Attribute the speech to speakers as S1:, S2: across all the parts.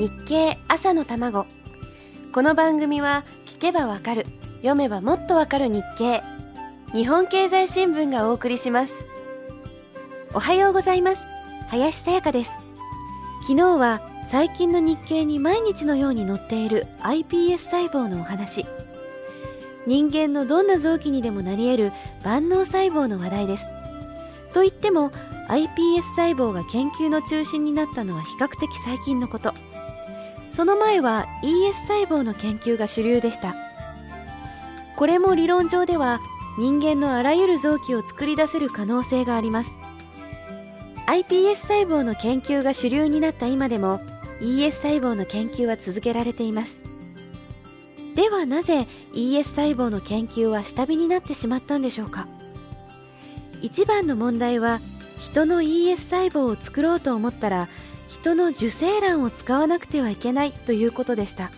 S1: 日経朝の卵。この番組は聞けばわかる読めばもっとわかる日経。日本経済新聞がお送りします。おはようございます。林さやかです。昨日は最近の日経に毎日のように載っている iPS 細胞のお話。人間のどんな臓器にでもなり得る万能細胞の話題です。と言っても iPS 細胞が研究の中心になったのは比較的最近のこと。その前は ES 細胞の研究が主流でした。これも理論上では人間のあらゆる臓器を作り出せる可能性があります。iPS 細胞の研究が主流になった今でも ES 細胞の研究は続けられています。ではなぜ ES 細胞の研究は下火になってしまったんでしょうか。一番の問題は人の ES 細胞を作ろうと思ったら人の受精卵を使わなくてはいけないということでした。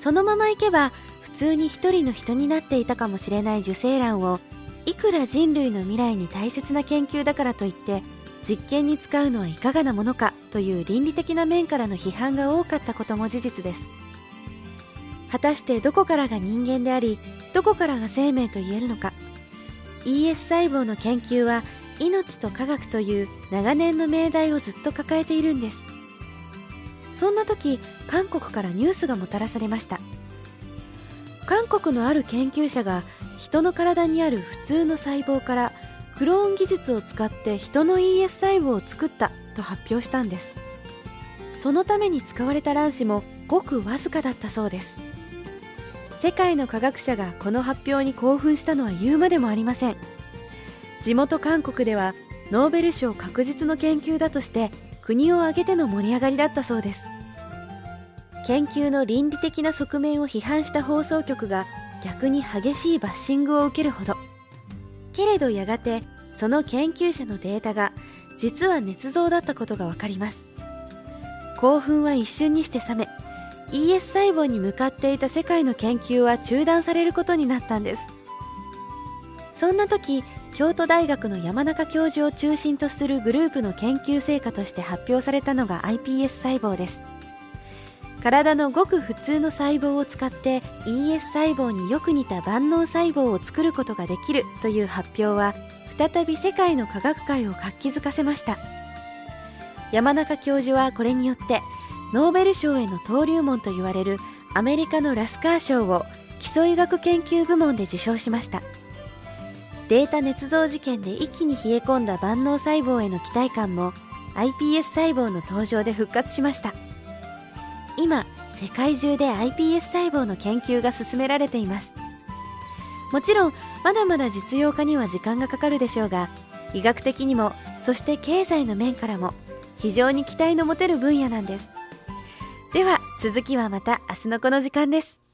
S1: そのままいけば普通に一人の人になっていたかもしれない受精卵をいくら人類の未来に大切な研究だからといって実験に使うのはいかがなものかという倫理的な面からの批判が多かったことも事実です。果たしてどこからが人間でありどこからが生命と言えるのか。ES 細胞の研究は命と科学という長年の命題をずっと抱えているんです。そんな時韓国からニュースがもたらされました。韓国のある研究者が人の体にある普通の細胞からクローン技術を使って人の ES 細胞を作ったと発表したんです。そのために使われた卵子もごくわずかだったそうです。世界の科学者がこの発表に興奮したのは言うまでもありません。地元韓国ではノーベル賞確実の研究だとして国を挙げての盛り上がりだったそうです。研究の倫理的な側面を批判した放送局が逆に激しいバッシングを受けるほど。けれどやがてその研究者のデータが実は捏造だったことが分かります。興奮は一瞬にして冷め ES 細胞に向かっていた世界の研究は中断されることになったんです。そんな時京都大学の山中教授を中心とするグループの研究成果として発表されたのが iPS 細胞です。体のごく普通の細胞を使って ES 細胞によく似た万能細胞を作ることができるという発表は再び世界の科学界を活気づかせました。山中教授はこれによってノーベル賞への登竜門と言われるアメリカのラスカー賞を基礎医学研究部門で受賞しました。データ捏造事件で一気に冷え込んだ万能細胞への期待感も iPS 細胞の登場で復活しました。今世界中で iPS 細胞の研究が進められています。もちろんまだまだ実用化には時間がかかるでしょうが医学的にもそして経済の面からも非常に期待の持てる分野なんです。では続きはまた明日のこの時間です。